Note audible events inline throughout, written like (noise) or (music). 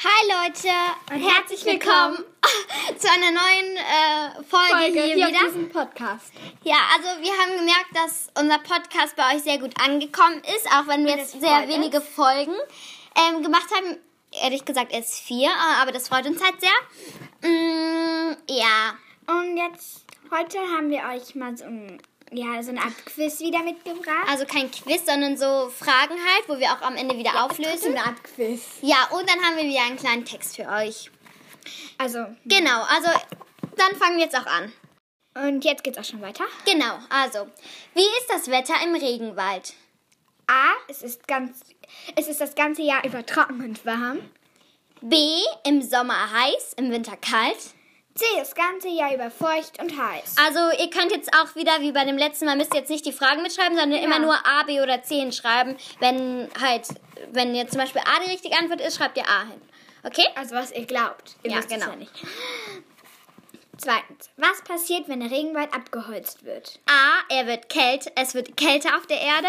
Hi Leute und herzlich willkommen (laughs) zu einer neuen äh, Folge, Folge hier, hier wieder. auf diesem Podcast. Ja, also wir haben gemerkt, dass unser Podcast bei euch sehr gut angekommen ist, auch wenn wir jetzt sehr wenige Folgen ähm, gemacht haben. Ehrlich gesagt erst vier, äh, aber das freut uns halt sehr. Mm, ja, Und jetzt, heute haben wir euch mal so, ein, ja, so eine Art Quiz wieder mitgebracht. also kein Quiz, sondern so Fragen halt, wo wir auch am Ende wieder so auflösen. eine Art Quiz. Ja, und dann haben wir wieder einen kleinen Text für euch. Also, Genau, also dann fangen wir jetzt auch an. und jetzt geht's auch schon weiter. Genau, also, wie ist das Wetter im Regenwald? A, es ist ganz, es ist das ganze Jahr über trocken und warm. B, im Sommer heiß, im Winter kalt. C, das ganze Jahr über feucht und heiß. Also ihr könnt jetzt auch wieder, wie bei dem letzten Mal, müsst ihr jetzt nicht die Fragen mitschreiben, sondern Ja. immer nur A, B oder C hinschreiben. Wenn halt, wenn jetzt zum Beispiel A die richtige Antwort ist, schreibt ihr A hin. Okay? Also, was ihr glaubt. Ihr Ja, genau. ja nicht. Zweitens, was passiert, wenn der Regenwald abgeholzt wird? A, er wird kält, es wird kälter auf der Erde.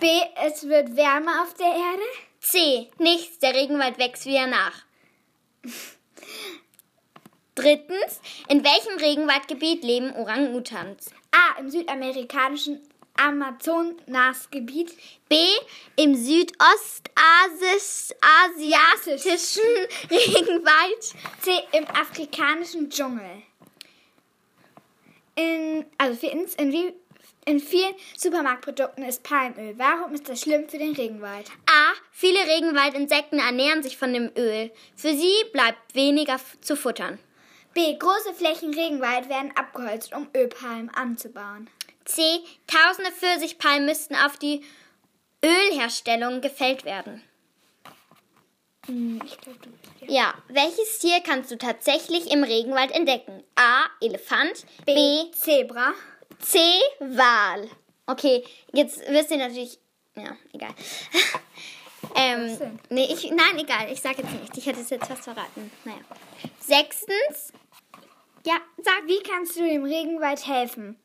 B, es wird wärmer auf der Erde. C, nichts, der Regenwald wächst wieder nach. (laughs) Drittens, in welchem Regenwaldgebiet leben Orang-Utans? A, im südamerikanischen Amazonasgebiet. B, im südostasiatischen Regenwald. C, im afrikanischen Dschungel. In, also viertens, in, wie, in vielen Supermarktprodukten ist Palmöl. Warum ist das schlimm für den Regenwald? A, viele Regenwaldinsekten ernähren sich von dem Öl. Für sie bleibt weniger zu futtern. B, große Flächen Regenwald werden abgeholzt, um Ölpalmen anzubauen. C, tausende Pfirsichpalmen müssten auf die Ölherstellung gefällt werden. Hm, du bist ja. Ja, welches Tier kannst du tatsächlich im Regenwald entdecken? A, Elefant. B, B, Zebra. C, Wal. Okay, jetzt wisst ihr natürlich. Ja, egal. (laughs) ähm, nee, ich, nein, egal. Ich sag jetzt nicht. Ich hätte es jetzt fast verraten. Naja. Sechstens. Ja, sag. Wie kannst du dem Regenwald helfen?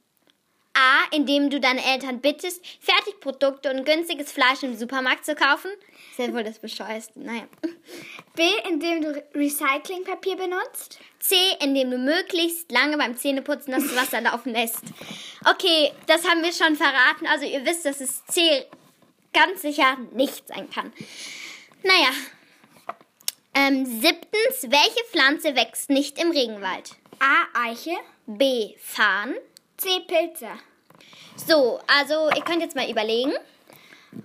A, indem du deine Eltern bittest, Fertigprodukte und günstiges Fleisch im Supermarkt zu kaufen. Ist ja wohl das Bescheuerste. Naja. B, indem du Re- Recyclingpapier benutzt. C, indem du möglichst lange beim Zähneputzen das Wasser (laughs) laufen lässt. Okay, das haben wir schon verraten. Also ihr wisst, dass es C ganz sicher nicht sein kann. Naja. Ähm, siebtens, welche Pflanze wächst nicht im Regenwald? A, Eiche. B, Farn. C, Pilze. So, also ihr könnt jetzt mal überlegen.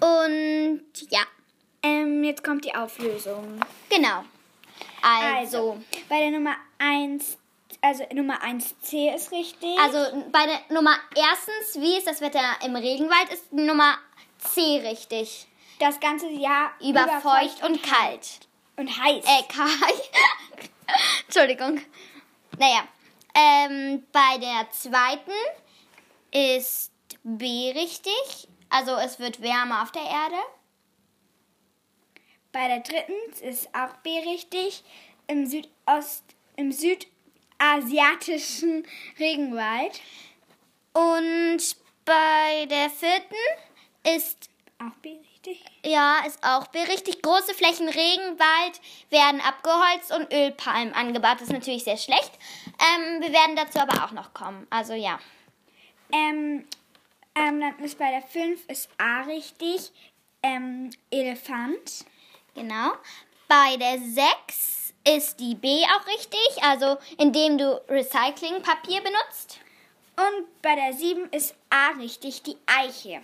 Und ja, Ähm, jetzt kommt die Auflösung. genau. Also, bei der Nummer 1, also Nummer 1c ist richtig. also bei der Nummer erstens, wie ist das Wetter im Regenwald, ist Nummer C richtig. das ganze Jahr Über, feucht und kalt. und heiß. Äh, kalt. (laughs) Entschuldigung. Naja, ähm, bei der zweiten ist B richtig. Also es wird wärmer auf der Erde. Bei der dritten ist auch B richtig. Im Südost, im südasiatischen Regenwald. Und bei der vierten ist Auch B richtig. Ja, ist auch richtig. Große Flächen Regenwald werden abgeholzt und Ölpalmen angebaut. Das ist natürlich sehr schlecht. Ähm, wir werden dazu aber auch noch kommen. Also ja. Ähm, ähm, dann ist bei der 5 ist A richtig. Ähm, Elefant. Genau. Bei der 6 ist die B auch richtig, also indem du Recyclingpapier benutzt. Und bei der 7 ist A richtig, die Eiche.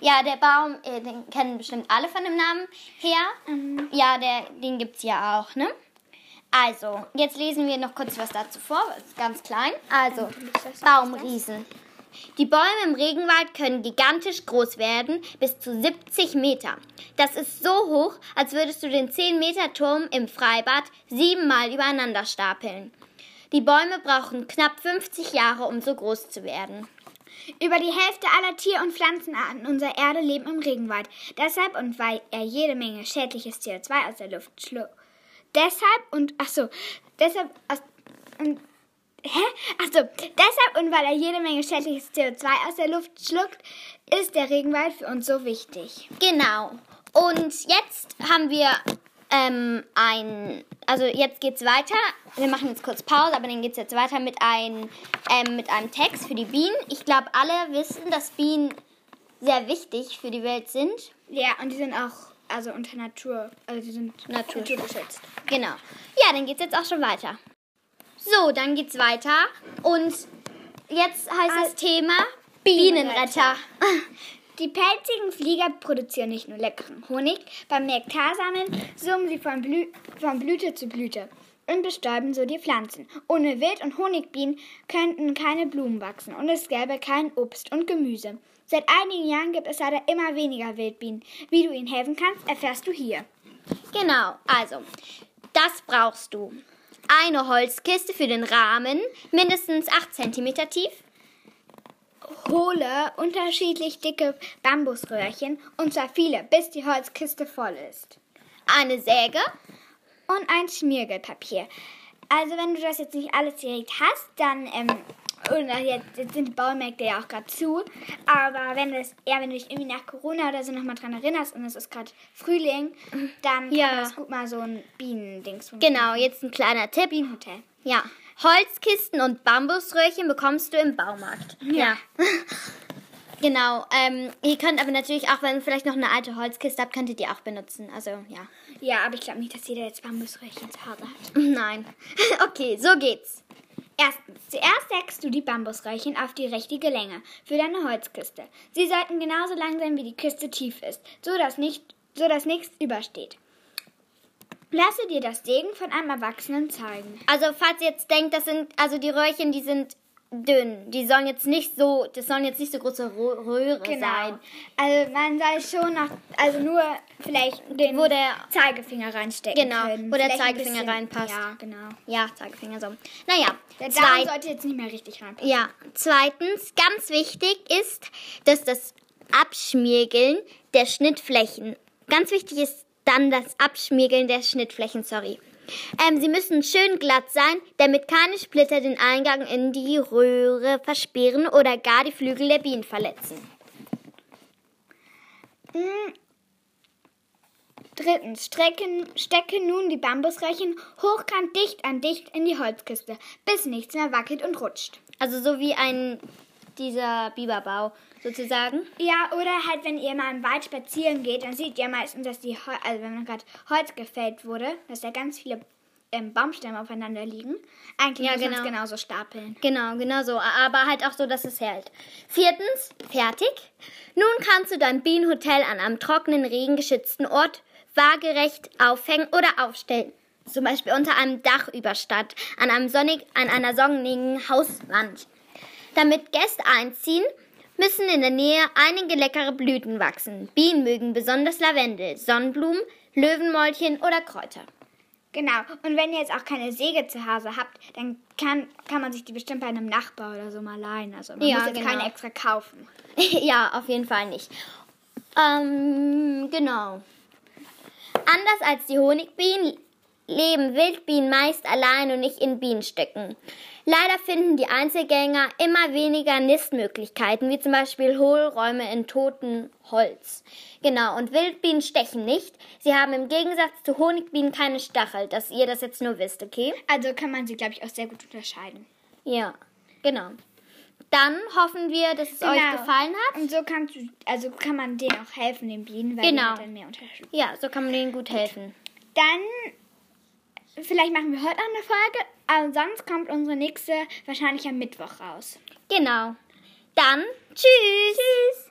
Ja, der Baum, äh, den kennen bestimmt alle von dem Namen her. Ja, der, den gibt's ja auch, ne? Also, jetzt lesen wir noch kurz was dazu vor, das ist ganz klein. Also, Baumriesen. Die Bäume im Regenwald können gigantisch groß werden, bis zu 70 Meter. Das ist so hoch, als würdest du den 10-Meter-Turm im Freibad siebenmal übereinander stapeln. Die Bäume brauchen knapp 50 Jahre, um so groß zu werden. Über die Hälfte aller Tier- und Pflanzenarten unserer Erde leben im Regenwald. Deshalb und weil er jede Menge schädliches CO2 aus der Luft schluckt. Deshalb und ach so, deshalb aus, und, hä? Ach so, deshalb und weil er jede Menge schädliches CO2 aus der Luft schluckt, ist der Regenwald für uns so wichtig. Genau. Und jetzt haben wir ähm, ein, also jetzt geht's weiter. Wir machen jetzt kurz Pause, aber dann geht's jetzt weiter mit, ein, ähm, mit einem Text für die Bienen. Ich glaube, alle wissen, dass Bienen sehr wichtig für die Welt sind. Ja, und die sind auch also unter Natur, also die sind Natur. naturgeschützt. Genau. Ja, dann geht's jetzt auch schon weiter. So, dann geht's weiter. Und jetzt heißt das Thema Bienenretter. (laughs) Die pelzigen Flieger produzieren nicht nur leckeren Honig, beim Nektarsammeln summen sie von, Blü von Blüte zu Blüte und bestäuben so die Pflanzen. Ohne Wild- und Honigbienen könnten keine Blumen wachsen und es gäbe kein Obst und Gemüse. Seit einigen Jahren gibt es leider immer weniger Wildbienen. Wie du ihnen helfen kannst, erfährst du hier. Genau, also, das brauchst du. Eine Holzkiste für den Rahmen, mindestens 8 cm tief. Hole unterschiedlich dicke Bambusröhrchen und zwar viele, bis die Holzkiste voll ist. Eine Säge. und ein Schmiergelpapier. Also wenn du das jetzt nicht alles direkt hast, dann ähm, und jetzt, jetzt sind die Baumärkte ja auch gerade zu, aber wenn das eher wenn du dich irgendwie nach Corona oder so nochmal dran erinnerst und es ist gerade Frühling, dann Ja. kann das gut mal so ein Bienendings Genau, jetzt ein kleiner Tipp. Bienenhotel. Ja. Holzkisten und Bambusröhrchen bekommst du im Baumarkt. Ja. (laughs) Genau. Ähm, ihr könnt aber natürlich auch, wenn ihr vielleicht noch eine alte Holzkiste habt, könnt ihr die auch benutzen. Also, ja. Ja, aber ich glaube nicht, dass jeder jetzt Bambusröhrchen zu Hause hat. (laughs) Nein. (laughs) okay, so geht's. Erstens, zuerst sägst du die Bambusröhrchen auf die richtige Länge für deine Holzkiste. Sie sollten genauso lang sein, wie die Kiste tief ist, so dass, nicht, nichts übersteht. Lasse dir das Sägen von einem Erwachsenen zeigen. Also, falls ihr jetzt denkt, das sind, also die Röhrchen, die sind dünn. Die sollen jetzt nicht so, das sollen jetzt nicht so große Rö- Röhre sein. Also man soll schon noch, also nur vielleicht den Wo der- Zeigefinger reinstecken Genau, können. wo der Vielleicht Zeigefinger bisschen- reinpasst. Ja, genau. Ja, Zeigefinger so. Naja, Der Daumen zwei, sollte jetzt nicht mehr richtig reinpassen. ja, zweitens, ganz wichtig ist, dass das Abschmirgeln der Schnittflächen, ganz wichtig ist dann das Abschmirgeln der Schnittflächen, sorry. Ähm, sie müssen schön glatt sein, damit keine Splitter den Eingang in die Röhre versperren oder gar die Flügel der Bienen verletzen. Drittens, strecken, stecke nun die Bambusröhrchen hochkant dicht an dicht in die Holzkiste, bis nichts mehr wackelt und rutscht. Also so wie ein dieser Biberbau sozusagen. Ja, oder halt, wenn ihr mal im Wald spazieren geht, dann seht ihr meistens, dass die, Hol also wenn gerade Holz gefällt wurde, dass da ganz viele ähm, Baumstämme aufeinander liegen. Eigentlich Ja, muss man genau. genauso stapeln. Genau, genau so. Aber halt auch so, dass es hält. Viertens, fertig. Nun kannst du dein Bienenhotel an einem trockenen, regengeschützten Ort waagerecht aufhängen oder aufstellen. Zum Beispiel unter einem Dachüberstand, an, einem sonnig, an einer sonnigen Hauswand. Damit Gäste einziehen, müssen in der Nähe einige leckere Blüten wachsen. Bienen mögen besonders Lavendel, Sonnenblumen, Löwenmäulchen oder Kräuter. Genau. Und wenn ihr jetzt auch keine Säge zu Hause habt, dann kann, kann man sich die bestimmt bei einem Nachbar oder so mal leihen. Also man Ja, muss jetzt genau. keine extra kaufen. (laughs) ja, auf jeden Fall nicht. Ähm, genau. Anders als die Honigbienen leben Wildbienen meist allein und nicht in Bienenstöcken. Leider finden die Einzelgänger immer weniger Nistmöglichkeiten, wie zum Beispiel Hohlräume in totem Holz. Genau, und Wildbienen stechen nicht. Sie haben im Gegensatz zu Honigbienen keine Stachel, dass ihr das jetzt nur wisst, okay? Also kann man sie, glaube ich, auch sehr gut unterscheiden. Ja, genau. Dann hoffen wir, dass es euch Genau. gefallen hat. Und so kannst du, also kann man denen auch helfen, den Bienen, weil Genau. die halt dann mehr unterscheiden. Ja, so kann man denen gut helfen. Dann, vielleicht machen wir heute noch eine Folge, aber sonst kommt unsere nächste wahrscheinlich am Mittwoch raus. Genau. Dann tschüss. Tschüss.